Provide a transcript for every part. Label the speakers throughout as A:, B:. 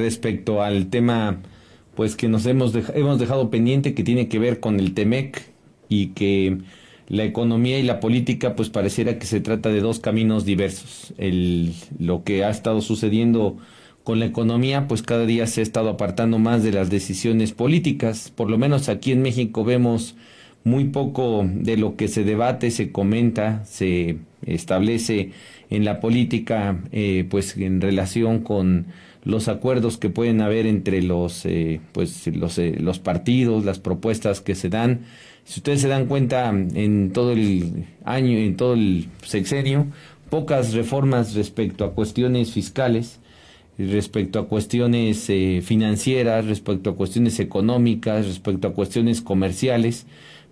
A: Respecto al tema pues que nos hemos, hemos dejado pendiente que tiene que ver con el TEMEC y que la economía y la política pues pareciera que se trata de dos caminos diversos. El, lo que ha estado sucediendo con la economía pues cada día se ha estado apartando más de las decisiones políticas. Por lo menos aquí en México vemos muy poco de lo que se debate, se comenta, se establece en la política eh, pues en relación con los acuerdos que pueden haber entre los, eh, pues, los, eh, los partidos, las propuestas que se dan. Si ustedes se dan cuenta, en todo el año, en todo el sexenio, pocas reformas respecto a cuestiones fiscales, respecto a cuestiones eh, financieras, respecto a cuestiones económicas, respecto a cuestiones comerciales,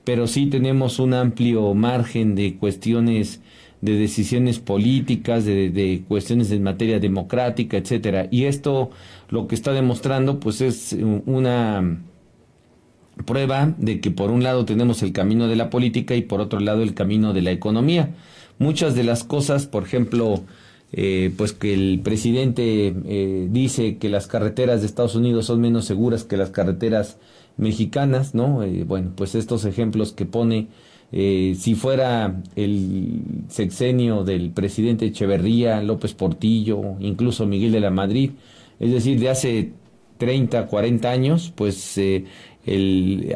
A: pero sí tenemos un amplio margen de cuestiones de decisiones políticas, de, cuestiones en materia democrática, etcétera. Y esto lo que está demostrando, pues, es una prueba de que por un lado tenemos el camino de la política y por otro lado el camino de la economía. Muchas de las cosas, por ejemplo, eh, pues que el presidente eh, dice que las carreteras de Estados Unidos son menos seguras que las carreteras mexicanas, ¿no? Eh, bueno, pues estos ejemplos que pone eh, si fuera el sexenio del presidente Echeverría, López Portillo, incluso Miguel de la Madrid, es decir, de hace 30, 40 años, pues eh,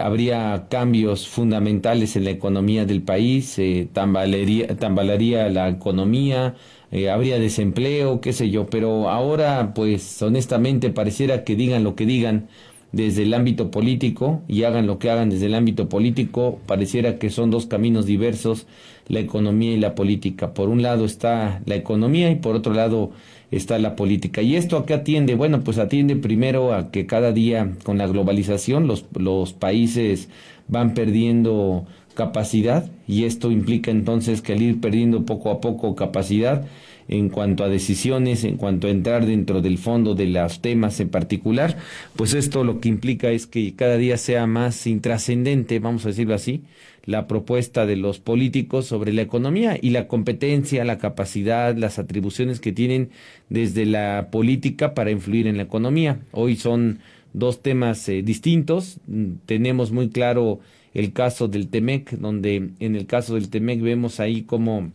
A: habría cambios fundamentales en la economía del país, eh, tambalearía, la economía, eh, habría desempleo, qué sé yo, pero ahora, pues honestamente, pareciera que digan lo que digan, desde el ámbito político y hagan lo que hagan desde el ámbito político, pareciera que son dos caminos diversos, la economía y la política. Por un lado está la economía y por otro lado está la política. ¿Y esto a qué atiende? Bueno, pues atiende primero a que cada día con la globalización los, los países van perdiendo capacidad y esto implica entonces que al ir perdiendo poco a poco capacidad, en cuanto a decisiones, en cuanto a entrar dentro del fondo de los temas en particular, pues esto lo que implica es que cada día sea más intrascendente, vamos a decirlo así, la propuesta de los políticos sobre la economía y la competencia, la capacidad, las atribuciones que tienen desde la política para influir en la economía. Hoy son dos temas eh, distintos. Tenemos muy claro el caso del TEMEC, donde en el caso del TEMEC vemos ahí cómo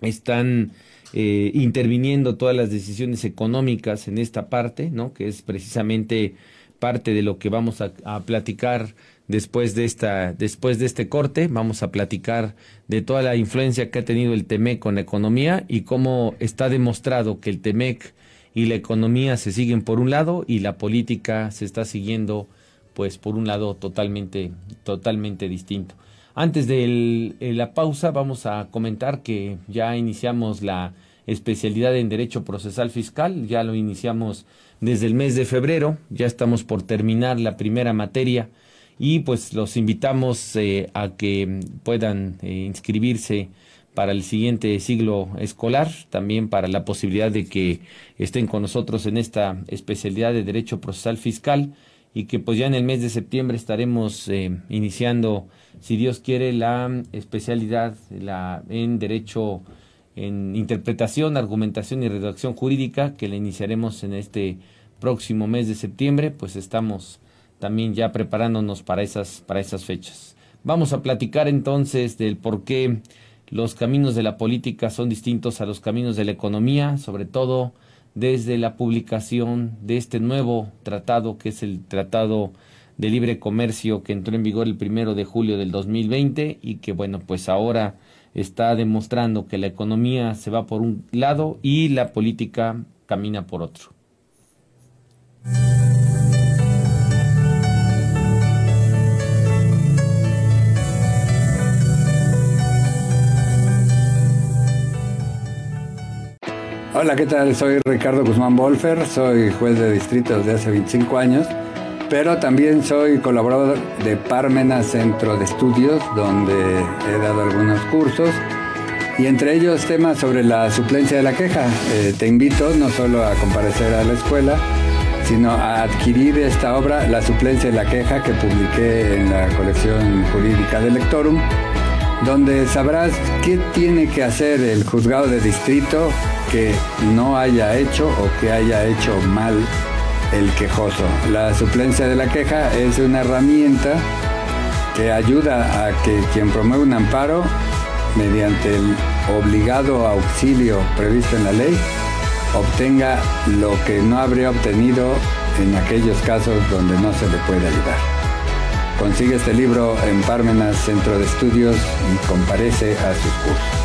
A: están eh, interviniendo todas las decisiones económicas en esta parte, ¿no? Que es precisamente parte de lo que vamos a, platicar después de esta, después de este corte. Vamos a platicar de toda la influencia que ha tenido el TEMEC con la economía y cómo está demostrado que el TEMEC y la economía se siguen por un lado y la política se está siguiendo pues por un lado totalmente, totalmente distinto. Antes de la pausa vamos a comentar que ya iniciamos la especialidad en Derecho Procesal Fiscal, ya lo iniciamos desde el mes de febrero, ya estamos por terminar la primera materia. Y pues los invitamos eh, a que puedan eh, inscribirse para el siguiente siglo escolar, también para la posibilidad de que estén con nosotros en esta especialidad de Derecho Procesal Fiscal y que pues ya en el mes de septiembre estaremos eh, iniciando si Dios quiere, la especialidad la, en Derecho, en Interpretación, Argumentación y Redacción Jurídica, que la iniciaremos en este próximo mes de septiembre, pues estamos también ya preparándonos para esas, para esas fechas. Vamos a platicar entonces del por qué los caminos de la política son distintos a los caminos de la economía, sobre todo desde la publicación de este nuevo tratado, que es el Tratado de libre comercio que entró en vigor el primero de julio del 2020 y que bueno pues ahora está demostrando que la economía se va por un lado y la política camina por otro.
B: Hola, ¿qué tal? Soy Ricardo Guzmán Bolfer, soy juez de distrito desde hace 25 años, pero también soy colaborador de Parmena Centro de Estudios, donde he dado algunos cursos y entre ellos temas sobre la suplencia de la queja. Eh, te invito no solo a comparecer a la escuela, sino a adquirir esta obra, La suplencia de la queja, que publiqué en la colección jurídica de Lectorum, donde sabrás qué tiene que hacer el juzgado de distrito que no haya hecho o que haya hecho mal el quejoso. La suplencia de la queja es una herramienta que ayuda a que quien promueve un amparo, mediante el obligado auxilio previsto en la ley, obtenga lo que no habría obtenido en aquellos casos donde no se le puede ayudar. Consigue este libro en Parmenas Centro de Estudios y comparece a sus cursos.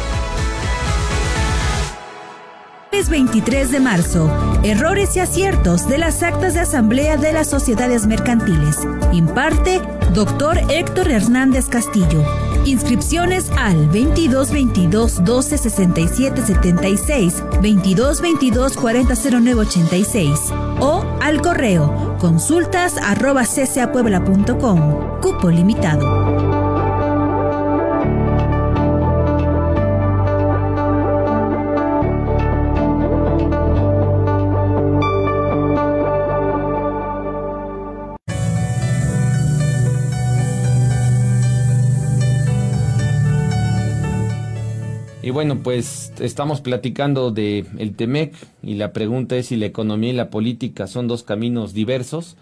C: 23 de marzo. Errores y aciertos de las actas de asamblea de las sociedades mercantiles. Imparte Dr. Héctor Hernández Castillo. Inscripciones al 22 22 12 67 76, 22 22 40 09 86 o al correo consultas arroba ccapuebla.com. Cupo limitado.
A: Bueno, pues estamos platicando de el Temec y la pregunta es si la economía y la política son dos caminos diversos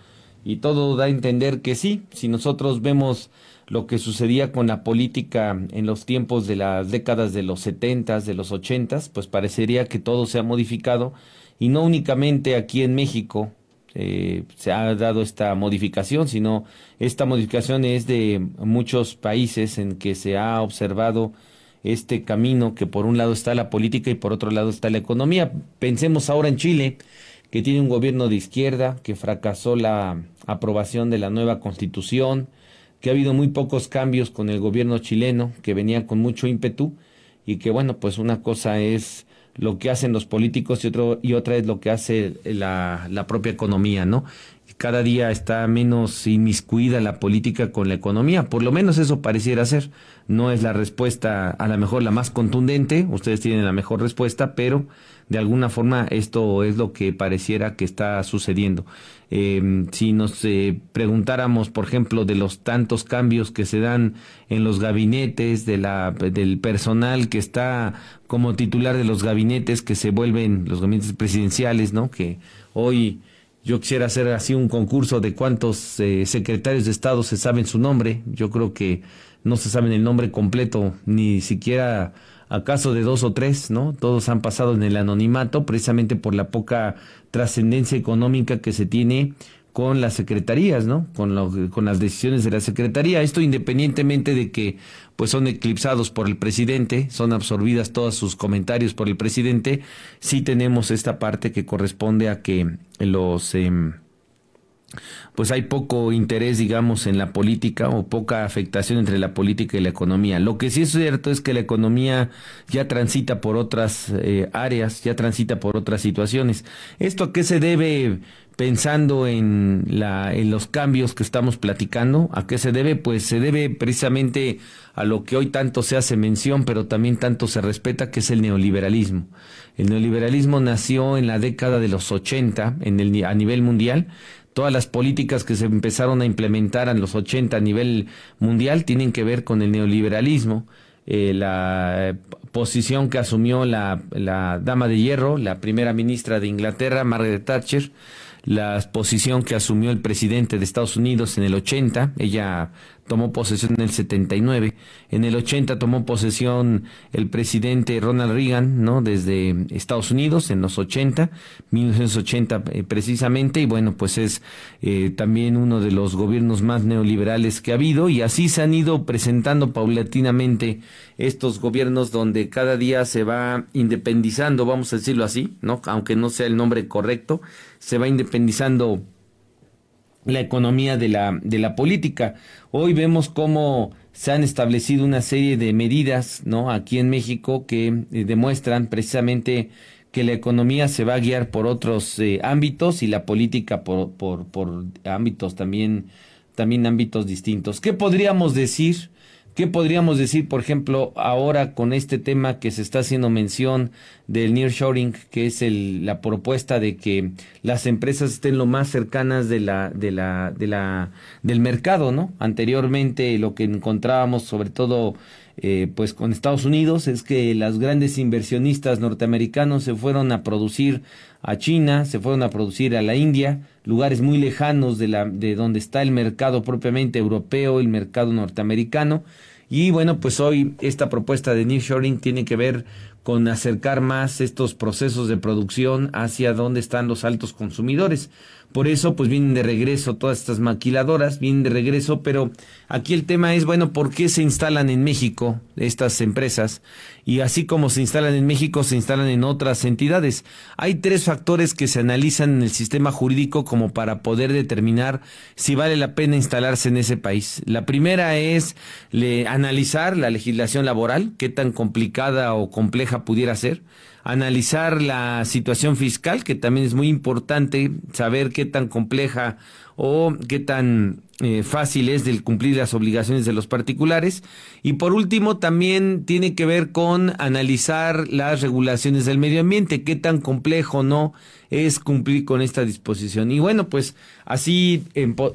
A: y todo da a entender que sí, si nosotros vemos lo que sucedía con la política en los tiempos de las décadas de los setentas, de los ochentas, pues parecería que todo se ha modificado y no únicamente aquí en México eh, se ha dado esta modificación, sino esta modificación es de muchos países en que se ha observado este camino que por un lado está la política y por otro lado está la economía. Pensemos ahora en Chile, que tiene un gobierno de izquierda, que fracasó la aprobación de la nueva constitución, que ha habido muy pocos cambios con el gobierno chileno, que venía con mucho ímpetu, y que bueno, pues una cosa es lo que hacen los políticos y, otro, y otra es lo que hace la, la propia economía, ¿no? Cada día está menos inmiscuida la política con la economía, por lo menos eso pareciera ser no es la respuesta a lo mejor la más contundente, ustedes tienen la mejor respuesta, pero de alguna forma esto es lo que pareciera que está sucediendo. Em, si nos eh, preguntáramos, por ejemplo, de los tantos cambios que se dan en los gabinetes, de la, del personal que está como titular de los gabinetes que se vuelven los gabinetes presidenciales, ¿no? Que hoy yo quisiera hacer así un concurso de cuántos eh, secretarios de Estado se saben su nombre. Yo creo que no se saben el nombre completo, ni siquiera acaso de dos o tres, ¿no? Todos han pasado en el anonimato precisamente por la poca trascendencia económica que se tiene con las secretarías, ¿no? Con, con las decisiones de la secretaría. Esto independientemente de que pues son eclipsados por el presidente, son absorbidas todos sus comentarios por el presidente, sí tenemos esta parte que corresponde a que los... Em, pues hay poco interés, digamos, en la política o poca afectación entre la política y la economía. Lo que sí es cierto es que la economía ya transita por otras eh, áreas, ya transita por otras situaciones. ¿Esto a qué se debe pensando en, la, en los cambios que estamos platicando? ¿A qué se debe? Pues se debe precisamente a lo que hoy tanto se hace mención, pero también tanto se respeta, que es el neoliberalismo. El neoliberalismo nació en la década de los 80 en el, a nivel mundial todas las políticas que se empezaron a implementar en los 80 a nivel mundial tienen que ver con el neoliberalismo. Eh, la posición que asumió la, la dama de hierro, la primera ministra de Inglaterra, Margaret Thatcher, la posición que asumió el presidente de Estados Unidos en el 80, ella tomó posesión en el 79, en el 80 tomó posesión el presidente Ronald Reagan, ¿no? Desde Estados Unidos en los 80, 1980 eh, precisamente, y bueno, pues es eh, también uno de los gobiernos más neoliberales que ha habido, y así se han ido presentando paulatinamente estos gobiernos donde cada día se va independizando, vamos a decirlo así, ¿no? Aunque no sea el nombre correcto, se va independizando la economía de la, de la política. Hoy vemos cómo se han establecido una serie de medidas, ¿no? Aquí en México que eh, demuestran precisamente que la economía se va a guiar por otros eh, ámbitos y la política por, por, por ámbitos también, también ámbitos distintos. ¿Qué podríamos decir? ¿Qué podríamos decir, por ejemplo, ahora con este tema que se está haciendo mención del nearshoring, que es el, la propuesta de que las empresas estén lo más cercanas de la, de la, de la, del mercado, ¿no? Anteriormente lo que encontrábamos, sobre todo eh, pues con Estados Unidos es que las grandes inversionistas norteamericanos se fueron a producir a China, se fueron a producir a la India, lugares muy lejanos de, la, de donde está el mercado propiamente europeo, el mercado norteamericano. Y bueno, pues hoy esta propuesta de Shoring tiene que ver con acercar más estos procesos de producción hacia donde están los altos consumidores. Por eso, pues vienen de regreso todas estas maquiladoras, vienen de regreso, pero aquí el tema es, bueno, ¿por qué se instalan en México estas empresas? Y así como se instalan en México, se instalan en otras entidades. Hay tres factores que se analizan en el sistema jurídico como para poder determinar si vale la pena instalarse en ese país. La primera es analizar la legislación laboral, qué tan complicada o compleja pudiera ser analizar la situación fiscal, que también es muy importante saber qué tan compleja o qué tan eh, fácil es del cumplir las obligaciones de los particulares. Y por último, también tiene que ver con analizar las regulaciones del medio ambiente, qué tan complejo no es cumplir con esta disposición. Y bueno, pues así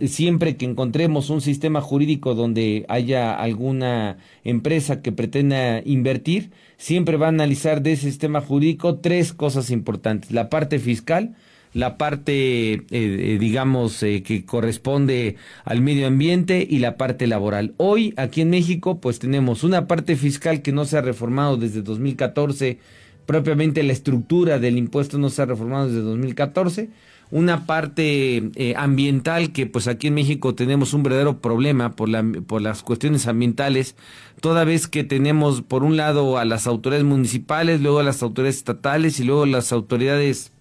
A: siempre que encontremos un sistema jurídico donde haya alguna empresa que pretenda invertir, siempre va a analizar de ese sistema jurídico tres cosas importantes. La parte fiscal, la parte, eh, eh, digamos, eh, que corresponde al medio ambiente y la parte laboral. Hoy, aquí en México, pues tenemos una parte fiscal que no se ha reformado desde 2014, propiamente la estructura del impuesto no se ha reformado desde 2014 una parte ambiental que pues aquí en México tenemos un verdadero problema por, la, por las cuestiones ambientales, toda vez que tenemos por un lado a las autoridades municipales, luego a las autoridades estatales y luego las autoridades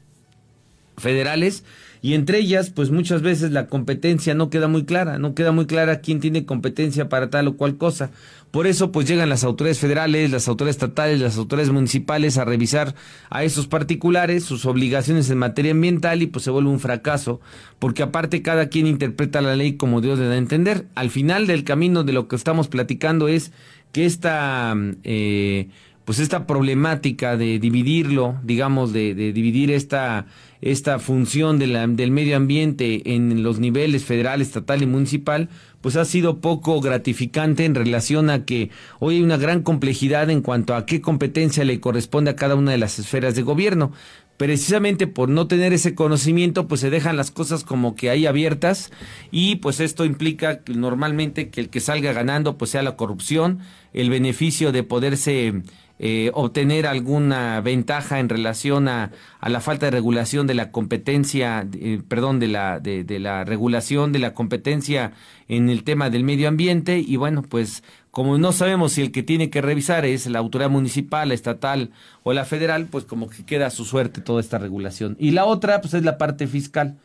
A: federales, y entre ellas, pues muchas veces la competencia no queda muy clara, no queda muy clara quién tiene competencia para tal o cual cosa. Por eso, pues llegan las autoridades federales, las autoridades estatales, las autoridades municipales a revisar a esos particulares sus obligaciones en materia ambiental y pues se vuelve un fracaso, porque aparte cada quien interpreta la ley como Dios le da a entender. Al final del camino de lo que estamos platicando es que esta eh, pues esta problemática de dividirlo, digamos, de, de dividir esta, esta función de la, del medio ambiente en los niveles federal, estatal y municipal, pues ha sido poco gratificante en relación a que hoy hay una gran complejidad en cuanto a qué competencia le corresponde a cada una de las esferas de gobierno. Precisamente por no tener ese conocimiento, pues se dejan las cosas como que ahí abiertas y pues esto implica normalmente que el que salga ganando pues sea la corrupción, el beneficio de poderse eh, obtener alguna ventaja en relación a, a, la falta de regulación de la competencia, eh, perdón, de la, de, de, la regulación de la competencia en el tema del medio ambiente y bueno, pues como no sabemos si el que tiene que revisar es la autoridad municipal, la estatal o la federal, pues como que queda a su suerte toda esta regulación. Y la otra, pues es la parte fiscal,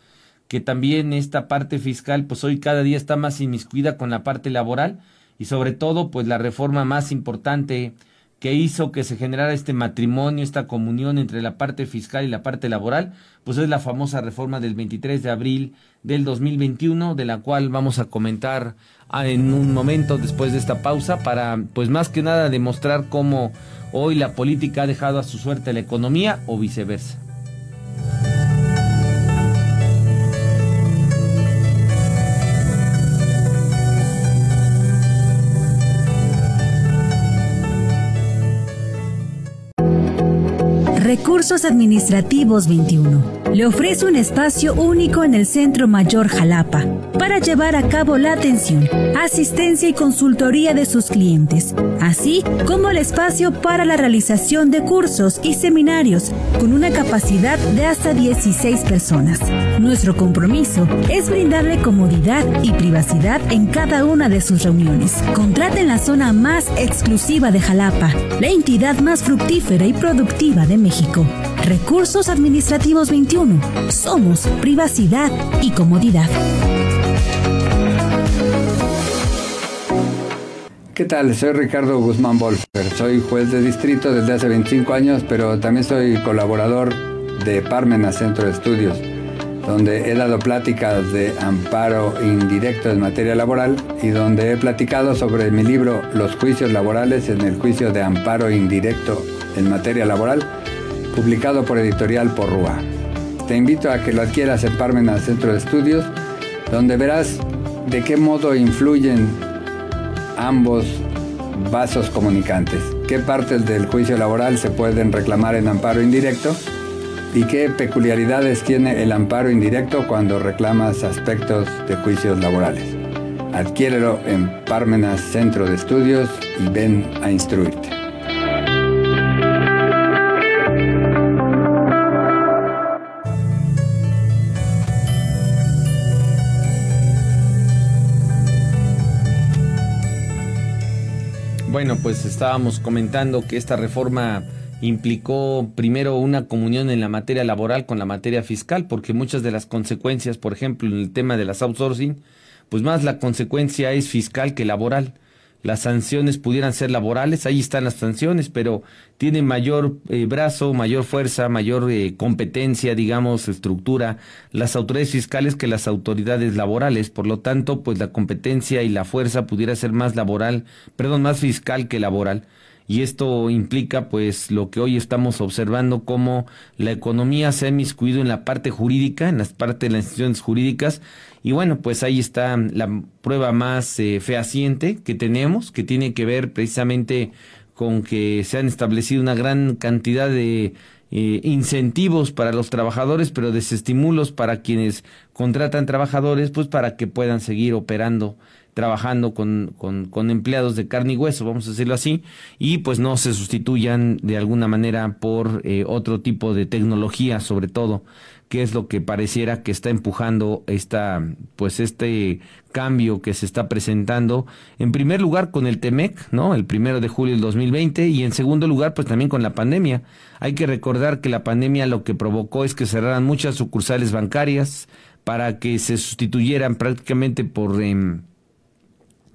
A: que también esta parte fiscal, pues hoy cada día está más inmiscuida con la parte laboral y sobre todo, pues la reforma más importante que hizo que se generara este matrimonio, esta comunión entre la parte fiscal y la parte laboral, pues es la famosa reforma del 23 de abril del 2021, de la cual vamos a comentar ah, en un momento después de esta pausa para, pues más que nada, demostrar cómo hoy la política ha dejado a su suerte la economía o viceversa.
C: Recursos Administrativos 21 le ofrece un espacio único en el Centro Mayor Jalapa para llevar a cabo la atención, asistencia y consultoría de sus clientes, así como el espacio para la realización de cursos y seminarios con una capacidad de hasta 16 personas. Nuestro compromiso es brindarle comodidad y privacidad en cada una de sus reuniones. Contrate en la zona más exclusiva de Jalapa, la entidad más fructífera y productiva de México. Recursos Administrativos 21. Somos privacidad y comodidad.
B: ¿Qué tal? Soy Ricardo Guzmán Bolfer. Soy juez de distrito desde hace 25 años, pero también soy colaborador de Parmena Centro de Estudios, donde he dado pláticas de amparo indirecto en materia laboral y donde he platicado sobre mi libro Los juicios laborales en el juicio de amparo indirecto en materia laboral, publicado por editorial Porrúa. Te invito a que lo adquieras en Parmena Centro de Estudios, donde verás de qué modo influyen ambos vasos comunicantes. ¿Qué partes del juicio laboral se pueden reclamar en amparo indirecto? ¿Y qué peculiaridades tiene el amparo indirecto cuando reclamas aspectos de juicios laborales? Adquiérelo en Parmenas Centro de Estudios y ven a instruirte.
A: Bueno, pues estábamos comentando que esta reforma implicó primero una comunión en la materia laboral con la materia fiscal, porque muchas de las consecuencias, por ejemplo, en el tema de las outsourcing, pues más la consecuencia es fiscal que laboral las sanciones pudieran ser laborales, ahí están las sanciones, pero tiene mayor eh, brazo, mayor fuerza, mayor eh, competencia, digamos, estructura, las autoridades fiscales que las autoridades laborales. Por lo tanto, pues la competencia y la fuerza pudiera ser más laboral, perdón, más fiscal que laboral y esto implica pues lo que hoy estamos observando como la economía se ha inmiscuido en la parte jurídica, en las partes de las instituciones jurídicas y bueno pues ahí está la prueba más eh, fehaciente que tenemos que tiene que ver precisamente con que se han establecido una gran cantidad de eh, incentivos para los trabajadores, pero desestímulos para quienes contratan trabajadores, pues para que puedan seguir operando trabajando con, con, empleados de carne y hueso, vamos a decirlo así, y pues no se sustituyan de alguna manera por eh, otro tipo de tecnología, sobre todo, que es lo que pareciera que está empujando esta, pues este cambio que se está presentando, en primer lugar con el TEMEC, ¿no? El primero de julio del 2020, y en segundo lugar, pues también con la pandemia. Hay que recordar que la pandemia lo que provocó es que cerraran muchas sucursales bancarias para que se sustituyeran prácticamente por... Em,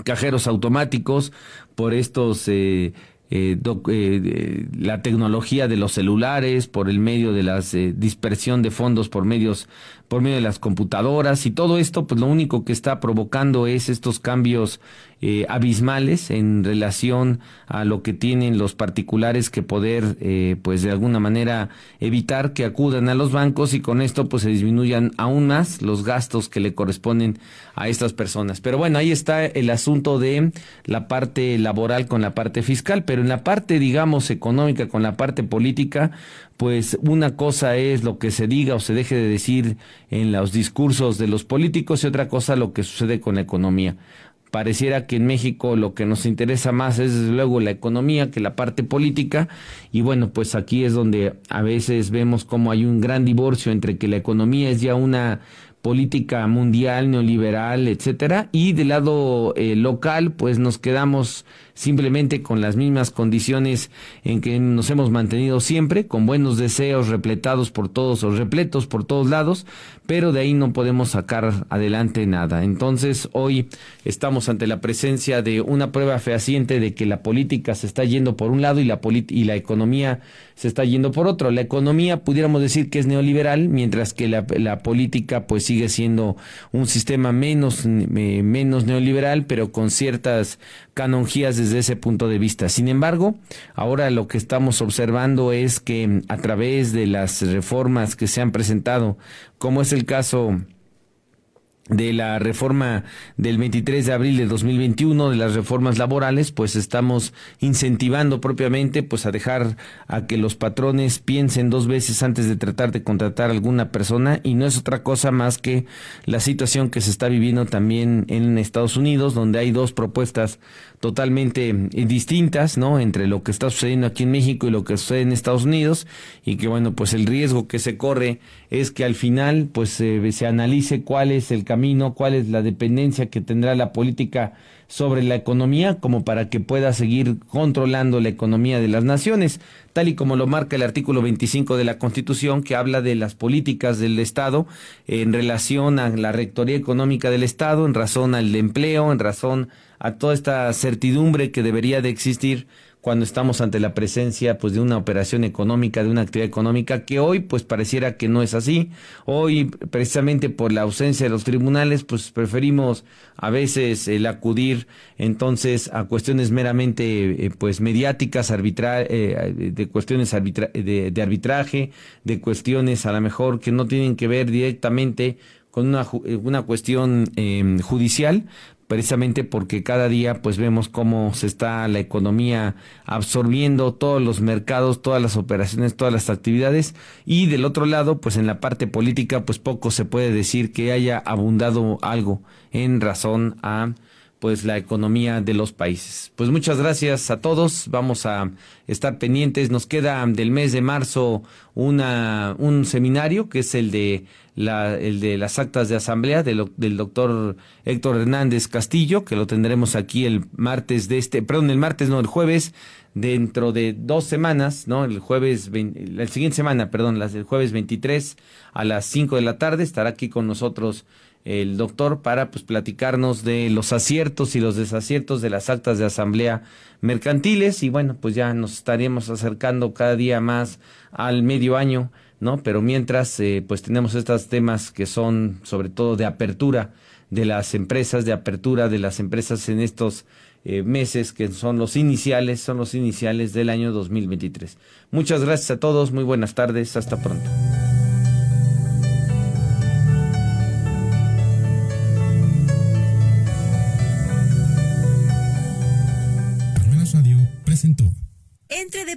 A: cajeros automáticos, por estos eh, eh, eh, la tecnología de los celulares, por el medio de la dispersión de fondos por medios por medio de las computadoras y todo esto, pues lo único que está provocando es estos cambios eh, abismales en relación a lo que tienen los particulares que poder, eh, pues de alguna manera evitar que acudan a los bancos y con esto pues se disminuyan aún más los gastos que le corresponden a estas personas. Pero bueno, ahí está el asunto de la parte laboral con la parte fiscal, pero en la parte, digamos, económica con la parte política, pues una cosa es lo que se diga o se deje de decir en los discursos de los políticos y otra cosa lo que sucede con la economía. Pareciera que en México lo que nos interesa más es desde luego la economía que la parte política y bueno, pues aquí es donde a veces vemos como hay un gran divorcio entre que la economía es ya una política mundial, neoliberal, etcétera, y del lado eh, local, pues nos quedamos simplemente con las mismas condiciones en que nos hemos mantenido siempre, con buenos deseos repletados por todos o repletos por todos lados, pero de ahí no podemos sacar adelante nada. Entonces, hoy estamos ante la presencia de una prueba fehaciente de que la política se está yendo por un lado y la, y la economía se está yendo por otro. La economía pudiéramos decir que es neoliberal, mientras que la, política pues sigue siendo un sistema menos, menos neoliberal, pero con ciertas canonjías desde ese punto de vista. Sin embargo, ahora lo que estamos observando es que a través de las reformas que se han presentado, como es el caso de la reforma del 23 de abril de 2021 de las reformas laborales, pues estamos incentivando propiamente pues a dejar a que los patrones piensen dos veces antes de tratar de contratar a alguna persona y no es otra cosa más que la situación que se está viviendo también en Estados Unidos, donde hay dos propuestas totalmente eh, distintas, ¿no? Entre lo que está sucediendo aquí en México y lo que sucede en Estados Unidos y que bueno, pues el riesgo que se corre es que al final pues se analice cuál es el camino camino, cuál es la dependencia que tendrá la política sobre la economía como para que pueda seguir controlando la economía de las naciones, tal y como lo marca el artículo 25 de la Constitución que habla de las políticas del Estado en relación a la rectoría económica del Estado, en razón al empleo, en razón a toda esta certidumbre que debería de existir cuando estamos ante la presencia pues de una operación económica, de una actividad económica que hoy pues pareciera que no es así. Hoy precisamente por la ausencia de los tribunales pues preferimos a veces el acudir entonces a cuestiones meramente eh, pues mediáticas, arbitra eh, de cuestiones de, arbitraje, de cuestiones a lo mejor que no tienen que ver directamente con una, una cuestión eh, judicial, precisamente porque cada día pues vemos cómo se está la economía absorbiendo todos los mercados, todas las operaciones, todas las actividades. Y del otro lado pues en la parte política pues poco se puede decir que haya abundado algo. En razón a pues la economía de los países. Pues muchas gracias a todos, vamos a estar pendientes, nos queda del mes de marzo una un seminario que es el de la, el de las actas de asamblea del, del doctor Héctor Hernández Castillo, que lo tendremos aquí el martes de este, perdón, el martes, no, el jueves, dentro de dos semanas, ¿no? El jueves, la siguiente semana, perdón, las del jueves 23 a las 5 de la tarde, estará aquí con nosotros el doctor para pues platicarnos de los aciertos y los desaciertos de las actas de asamblea mercantiles y bueno pues ya nos estaríamos acercando cada día más al medio año ¿no? Pero mientras, eh, pues tenemos estos temas que son sobre todo de apertura de las empresas, de apertura de las empresas en estos eh, meses que son los iniciales, son los iniciales del año 2023. Muchas gracias a todos, muy buenas tardes, hasta pronto.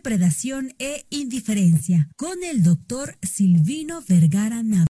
C: Depredación e indiferencia con el doctor Silvino Vergara Nava.